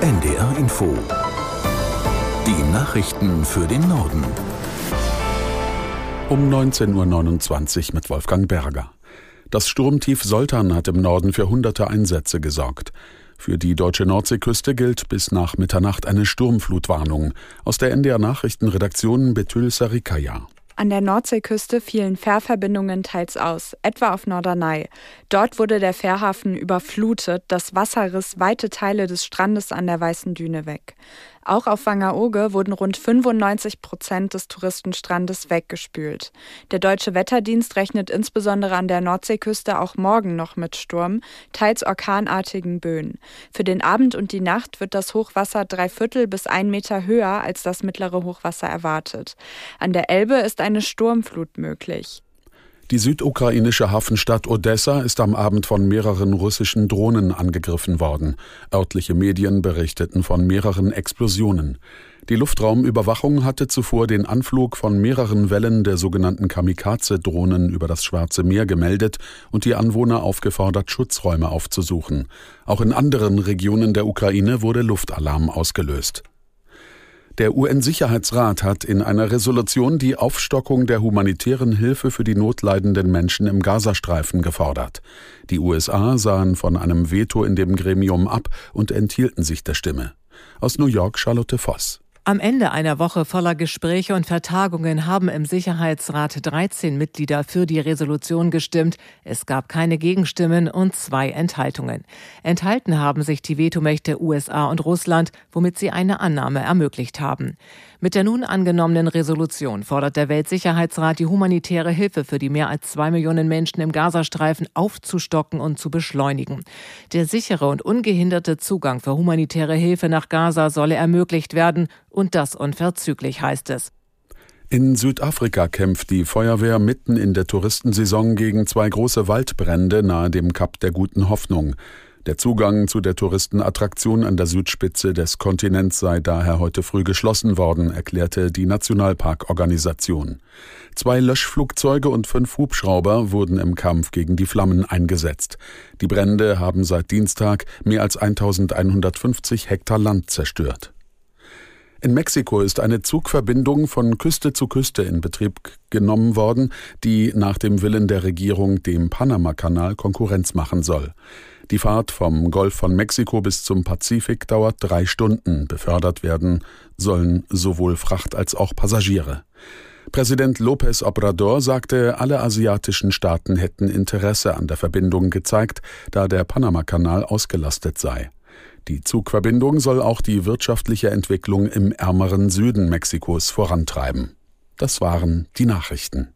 NDR Info. Die Nachrichten für den Norden. Um 19.29 Uhr mit Wolfgang Berger. Das Sturmtief Soltan hat im Norden für hunderte Einsätze gesorgt. Für die deutsche Nordseeküste gilt bis nach Mitternacht eine Sturmflutwarnung. Aus der NDR Nachrichtenredaktion Betül Sarikaya. An der Nordseeküste fielen Fährverbindungen teils aus, etwa auf Norderney. Dort wurde der Fährhafen überflutet, das Wasser riss weite Teile des Strandes an der Weißen Düne weg. Auch auf Wangerooge wurden rund 95 Prozent des Touristenstrandes weggespült. Der deutsche Wetterdienst rechnet insbesondere an der Nordseeküste auch morgen noch mit Sturm, teils orkanartigen Böen. Für den Abend und die Nacht wird das Hochwasser drei Viertel bis ein Meter höher als das mittlere Hochwasser erwartet. An der Elbe ist eine Sturmflut möglich. Die südukrainische Hafenstadt Odessa ist am Abend von mehreren russischen Drohnen angegriffen worden. Örtliche Medien berichteten von mehreren Explosionen. Die Luftraumüberwachung hatte zuvor den Anflug von mehreren Wellen der sogenannten Kamikaze-Drohnen über das Schwarze Meer gemeldet und die Anwohner aufgefordert, Schutzräume aufzusuchen. Auch in anderen Regionen der Ukraine wurde Luftalarm ausgelöst. Der UN-Sicherheitsrat hat in einer Resolution die Aufstockung der humanitären Hilfe für die notleidenden Menschen im Gazastreifen gefordert. Die USA sahen von einem Veto in dem Gremium ab und enthielten sich der Stimme. Aus New York Charlotte Voss. Am Ende einer Woche voller Gespräche und Vertagungen haben im Sicherheitsrat 13 Mitglieder für die Resolution gestimmt. Es gab keine Gegenstimmen und zwei Enthaltungen. Enthalten haben sich die Vetomächte USA und Russland, womit sie eine Annahme ermöglicht haben. Mit der nun angenommenen Resolution fordert der Weltsicherheitsrat die humanitäre Hilfe für die mehr als zwei Millionen Menschen im Gazastreifen aufzustocken und zu beschleunigen. Der sichere und ungehinderte Zugang für humanitäre Hilfe nach Gaza solle ermöglicht werden und das unverzüglich heißt es. In Südafrika kämpft die Feuerwehr mitten in der Touristensaison gegen zwei große Waldbrände nahe dem Kap der Guten Hoffnung. Der Zugang zu der Touristenattraktion an der Südspitze des Kontinents sei daher heute früh geschlossen worden, erklärte die Nationalparkorganisation. Zwei Löschflugzeuge und fünf Hubschrauber wurden im Kampf gegen die Flammen eingesetzt. Die Brände haben seit Dienstag mehr als 1150 Hektar Land zerstört. In Mexiko ist eine Zugverbindung von Küste zu Küste in Betrieb genommen worden, die nach dem Willen der Regierung dem Panamakanal Konkurrenz machen soll. Die Fahrt vom Golf von Mexiko bis zum Pazifik dauert drei Stunden. Befördert werden sollen sowohl Fracht als auch Passagiere. Präsident López Obrador sagte, alle asiatischen Staaten hätten Interesse an der Verbindung gezeigt, da der Panamakanal ausgelastet sei. Die Zugverbindung soll auch die wirtschaftliche Entwicklung im ärmeren Süden Mexikos vorantreiben. Das waren die Nachrichten.